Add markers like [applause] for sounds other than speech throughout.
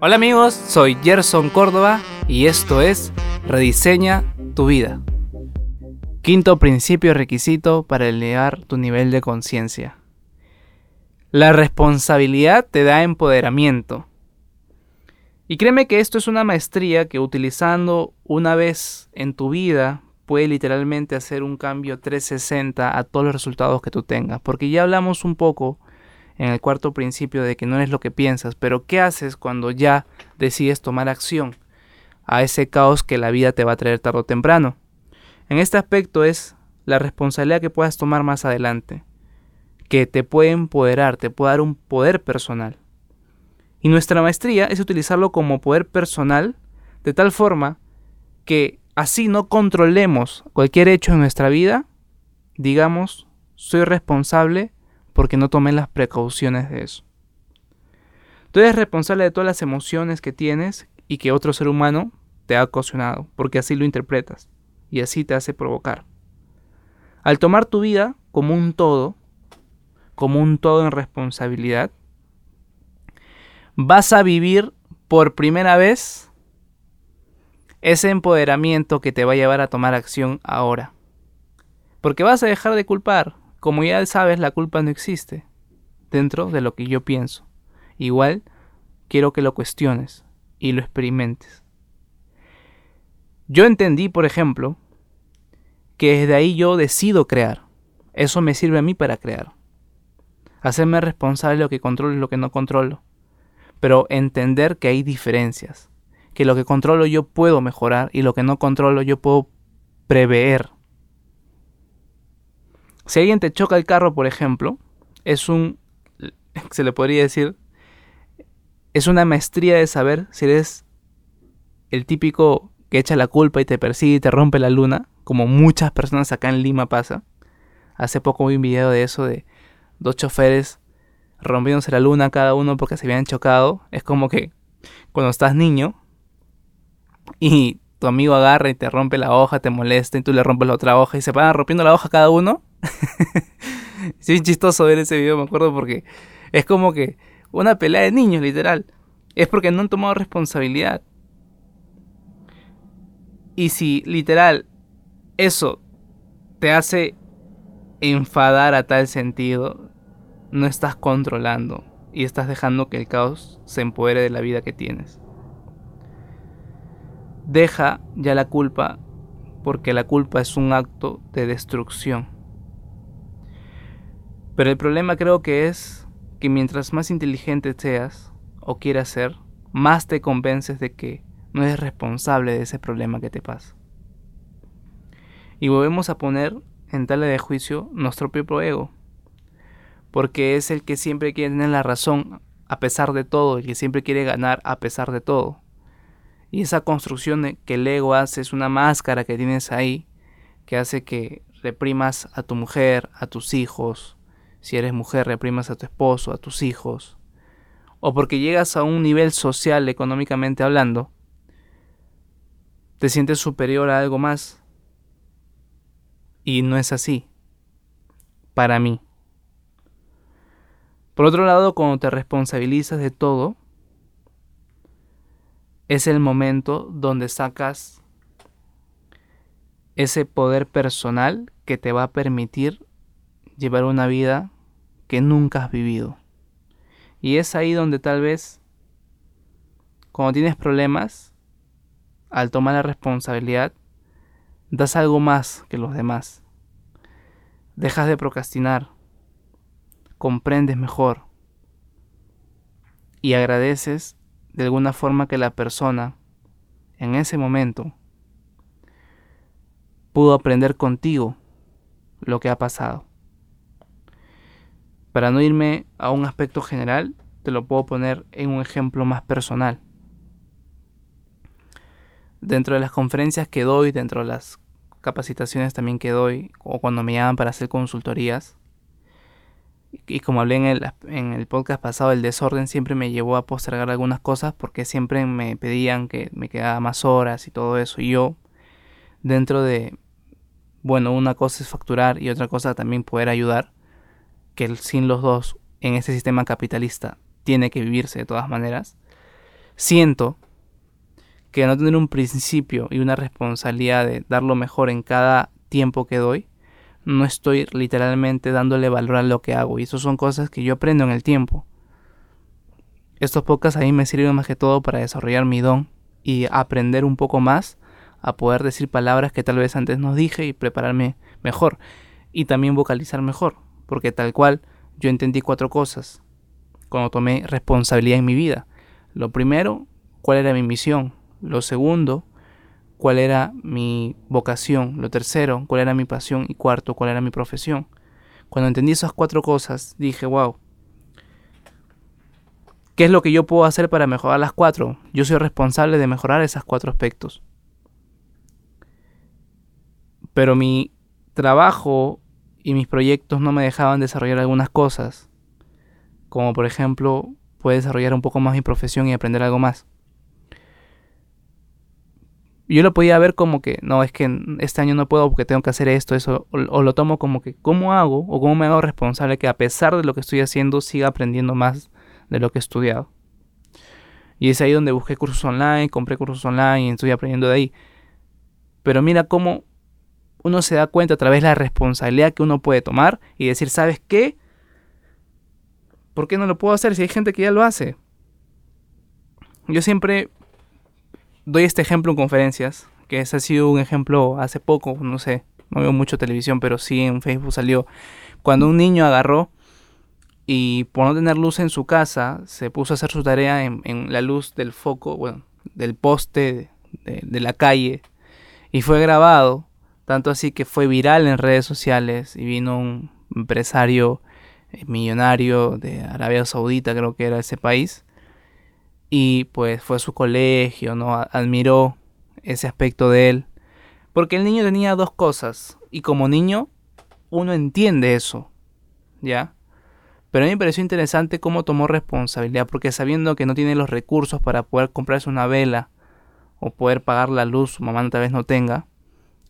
Hola amigos, soy Gerson Córdoba y esto es Rediseña tu vida. Quinto principio requisito para elevar tu nivel de conciencia. La responsabilidad te da empoderamiento. Y créeme que esto es una maestría que utilizando una vez en tu vida puede literalmente hacer un cambio 360 a todos los resultados que tú tengas. Porque ya hablamos un poco en el cuarto principio de que no es lo que piensas, pero ¿qué haces cuando ya decides tomar acción a ese caos que la vida te va a traer tarde o temprano? En este aspecto es la responsabilidad que puedas tomar más adelante, que te puede empoderar, te puede dar un poder personal. Y nuestra maestría es utilizarlo como poder personal de tal forma que así no controlemos cualquier hecho en nuestra vida, digamos, soy responsable porque no tomé las precauciones de eso. Tú eres responsable de todas las emociones que tienes y que otro ser humano te ha ocasionado, porque así lo interpretas y así te hace provocar. Al tomar tu vida como un todo, como un todo en responsabilidad, vas a vivir por primera vez ese empoderamiento que te va a llevar a tomar acción ahora. Porque vas a dejar de culpar, como ya sabes, la culpa no existe dentro de lo que yo pienso. Igual quiero que lo cuestiones y lo experimentes. Yo entendí, por ejemplo, que desde ahí yo decido crear. Eso me sirve a mí para crear. Hacerme responsable de lo que controlo y lo que no controlo. Pero entender que hay diferencias. Que lo que controlo yo puedo mejorar y lo que no controlo yo puedo prever si alguien te choca el carro, por ejemplo, es un, se le podría decir, es una maestría de saber si eres el típico que echa la culpa y te persigue y te rompe la luna, como muchas personas acá en Lima pasa. Hace poco vi un video de eso de dos choferes rompiéndose la luna cada uno porque se habían chocado. Es como que cuando estás niño y tu amigo agarra y te rompe la hoja, te molesta y tú le rompes la otra hoja y se van rompiendo la hoja cada uno. [laughs] es bien chistoso ver ese video, me acuerdo, porque es como que una pelea de niños, literal. Es porque no han tomado responsabilidad. Y si literal eso te hace enfadar a tal sentido, no estás controlando y estás dejando que el caos se empodere de la vida que tienes. Deja ya la culpa porque la culpa es un acto de destrucción. Pero el problema creo que es que mientras más inteligente seas o quieras ser, más te convences de que no eres responsable de ese problema que te pasa. Y volvemos a poner en tala de juicio nuestro propio ego, porque es el que siempre quiere tener la razón a pesar de todo, el que siempre quiere ganar a pesar de todo. Y esa construcción que el ego hace es una máscara que tienes ahí que hace que reprimas a tu mujer, a tus hijos. Si eres mujer, reprimas a tu esposo, a tus hijos. O porque llegas a un nivel social, económicamente hablando, te sientes superior a algo más. Y no es así. Para mí. Por otro lado, cuando te responsabilizas de todo, es el momento donde sacas ese poder personal que te va a permitir llevar una vida que nunca has vivido. Y es ahí donde tal vez, cuando tienes problemas, al tomar la responsabilidad, das algo más que los demás. Dejas de procrastinar, comprendes mejor y agradeces de alguna forma que la persona en ese momento pudo aprender contigo lo que ha pasado. Para no irme a un aspecto general, te lo puedo poner en un ejemplo más personal. Dentro de las conferencias que doy, dentro de las capacitaciones también que doy, o cuando me llaman para hacer consultorías, y como hablé en el, en el podcast pasado, el desorden siempre me llevó a postergar algunas cosas porque siempre me pedían que me quedara más horas y todo eso. Y yo, dentro de, bueno, una cosa es facturar y otra cosa también poder ayudar, que sin los dos en este sistema capitalista tiene que vivirse de todas maneras, siento que no tener un principio y una responsabilidad de dar lo mejor en cada tiempo que doy, no estoy literalmente dándole valor a lo que hago. Y eso son cosas que yo aprendo en el tiempo. Estos podcasts a mí me sirven más que todo para desarrollar mi don y aprender un poco más a poder decir palabras que tal vez antes no dije y prepararme mejor. Y también vocalizar mejor. Porque tal cual yo entendí cuatro cosas cuando tomé responsabilidad en mi vida. Lo primero, cuál era mi misión. Lo segundo, cuál era mi vocación. Lo tercero, cuál era mi pasión. Y cuarto, cuál era mi profesión. Cuando entendí esas cuatro cosas, dije, wow, ¿qué es lo que yo puedo hacer para mejorar las cuatro? Yo soy responsable de mejorar esas cuatro aspectos. Pero mi trabajo y mis proyectos no me dejaban desarrollar algunas cosas. Como por ejemplo, puedo desarrollar un poco más mi profesión y aprender algo más yo lo podía ver como que, no, es que este año no puedo porque tengo que hacer esto, eso, o, lo tomo como que, ¿cómo hago o cómo me hago responsable que a pesar de lo que estoy haciendo siga aprendiendo más de lo que he estudiado? Y es ahí donde busqué cursos online, compré cursos online y estoy aprendiendo de ahí. Pero mira cómo uno se da cuenta a través de la responsabilidad que uno puede tomar y decir, ¿sabes qué? ¿Por qué no lo puedo hacer si hay gente que ya lo hace? Yo siempre doy este ejemplo en conferencias, que ese ha sido un ejemplo hace poco, no sé, no veo mucho televisión, pero sí en Facebook salió. Cuando un niño agarró y por no tener luz en su casa, se puso a hacer su tarea en, la luz del foco, bueno, del poste de la calle, y fue grabado, tanto así que fue viral en redes sociales, y vino un empresario eh, millonario de Arabia Saudita, creo que era ese país, y pues fue a su colegio, ¿no? Admiró ese aspecto de él. Porque el niño tenía dos cosas y como niño uno entiende eso, ¿ya? Pero a mí me pareció interesante cómo tomó responsabilidad, porque sabiendo que no tiene los recursos para poder comprarse una vela o poder pagar la luz, su mamá tal vez no tenga,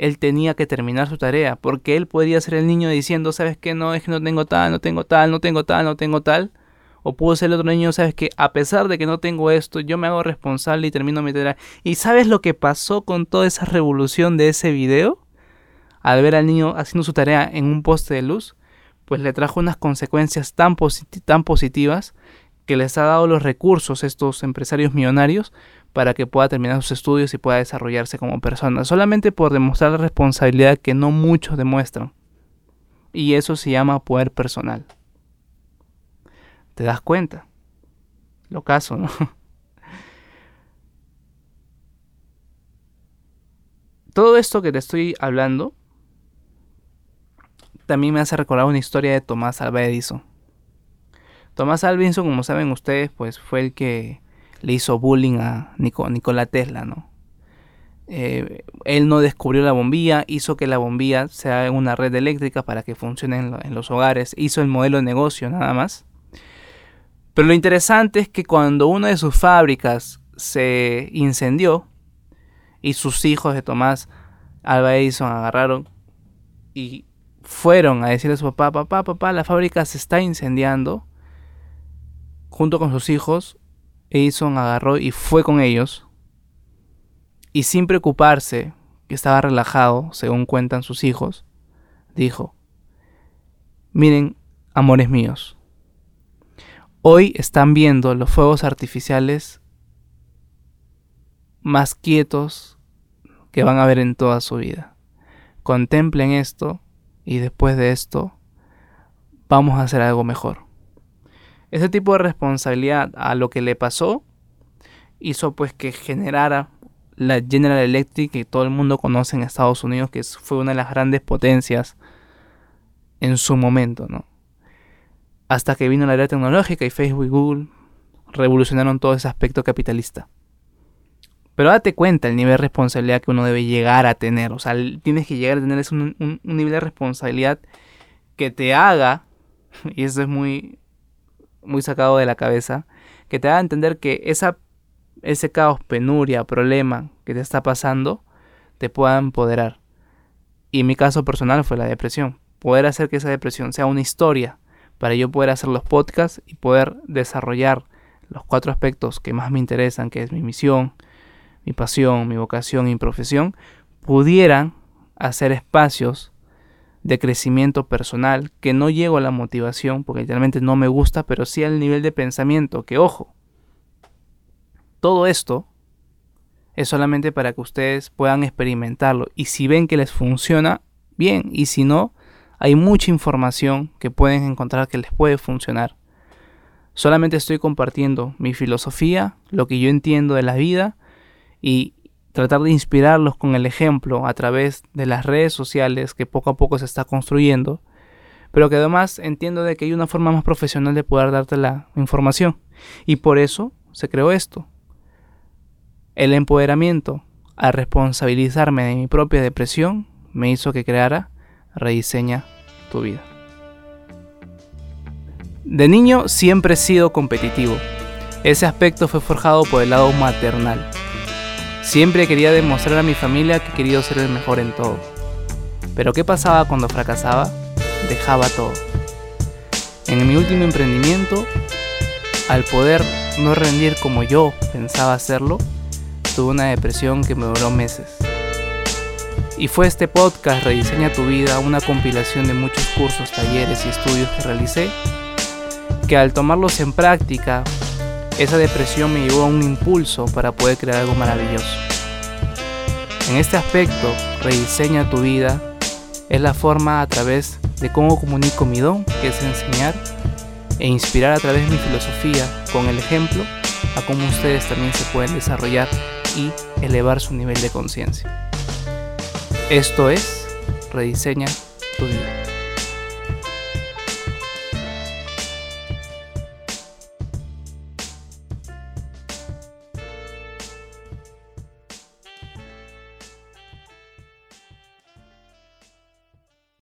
él tenía que terminar su tarea, porque él podría ser el niño diciendo, ¿sabes qué? No, es que no tengo tal, no tengo tal, no tengo tal, no tengo tal, o pudo ser el otro niño, sabes que a pesar de que no tengo esto, yo me hago responsable y termino mi tarea. ¿Y sabes lo que pasó con toda esa revolución de ese video? Al ver al niño haciendo su tarea en un poste de luz, pues le trajo unas consecuencias tan, tan positivas que les ha dado los recursos a estos empresarios millonarios para que pueda terminar sus estudios y pueda desarrollarse como persona, solamente por demostrar la responsabilidad que no muchos demuestran. Y eso se llama poder personal te das cuenta. Lo caso, ¿no? [laughs] Todo esto que te estoy hablando también me hace recordar una historia de Tomás Alva. Tomás Alva como saben ustedes, pues fue el que le hizo bullying a Nikola Tesla, ¿no? Eh, él no descubrió la bombilla, hizo que la bombilla sea una red eléctrica para que funcione en los hogares, hizo el modelo de negocio nada más. Pero lo interesante es que cuando una de sus fábricas se incendió y sus hijos de Tomás Alba Edison agarraron y fueron a decirle a su papá, papá, papá, la fábrica se está incendiando, junto con sus hijos, Edison agarró y fue con ellos y sin preocuparse, que estaba relajado, según cuentan sus hijos, dijo, miren, amores míos, Hoy están viendo los fuegos artificiales más quietos que van a ver en toda su vida. Contemplen esto y después de esto vamos a hacer algo mejor. Ese tipo de responsabilidad a lo que le pasó hizo pues que generara la General Electric que todo el mundo conoce en Estados Unidos, que fue una de las grandes potencias en su momento, ¿no? hasta que vino la era tecnológica y Facebook y Google revolucionaron todo ese aspecto capitalista. Pero date cuenta el nivel de responsabilidad que uno debe llegar a tener. O sea, tienes que llegar a tener un, un, nivel de responsabilidad que te haga, [laughs] y eso es muy, muy sacado de la cabeza, que te haga entender que esa, ese caos, penuria, problema que te está pasando, te pueda empoderar. Y mi caso personal fue la depresión. Poder hacer que esa depresión sea una historia para yo poder hacer los podcasts y poder desarrollar los cuatro aspectos que más me interesan, que es mi misión, mi pasión, mi vocación y mi profesión, pudieran hacer espacios de crecimiento personal, que no llego a la motivación, porque literalmente no me gusta, pero sí al nivel de pensamiento, que ojo, todo esto es solamente para que ustedes puedan experimentarlo y si ven que les funciona, bien, y si no, hay mucha información que pueden encontrar que les puede funcionar. Solamente estoy compartiendo mi filosofía, lo que yo entiendo de la vida y tratar de inspirarlos con el ejemplo a través de las redes sociales que poco a poco se está construyendo, pero que además entiendo de que hay una forma más profesional de poder darte la información y por eso se creó esto. El empoderamiento al responsabilizarme de mi propia depresión me hizo que creara Rediseña tu vida. De niño siempre he sido competitivo. Ese aspecto fue forjado por el lado maternal. Siempre quería demostrar a mi familia que quería ser el mejor en todo. Pero ¿qué pasaba cuando fracasaba? Dejaba todo. En mi último emprendimiento, al poder no rendir como yo pensaba hacerlo, tuve una depresión que me duró meses. Y fue este podcast Rediseña tu vida, una compilación de muchos cursos, talleres y estudios que realicé que al tomarlos en práctica, esa depresión me llevó a un impulso para poder crear algo maravilloso. En este aspecto, rediseña tu vida es la forma a través de cómo comunico mi don, que es enseñar, e inspirar a través de mi filosofía con el ejemplo a cómo ustedes también se pueden desarrollar y elevar su nivel de conciencia. Esto es Rediseña tu vida.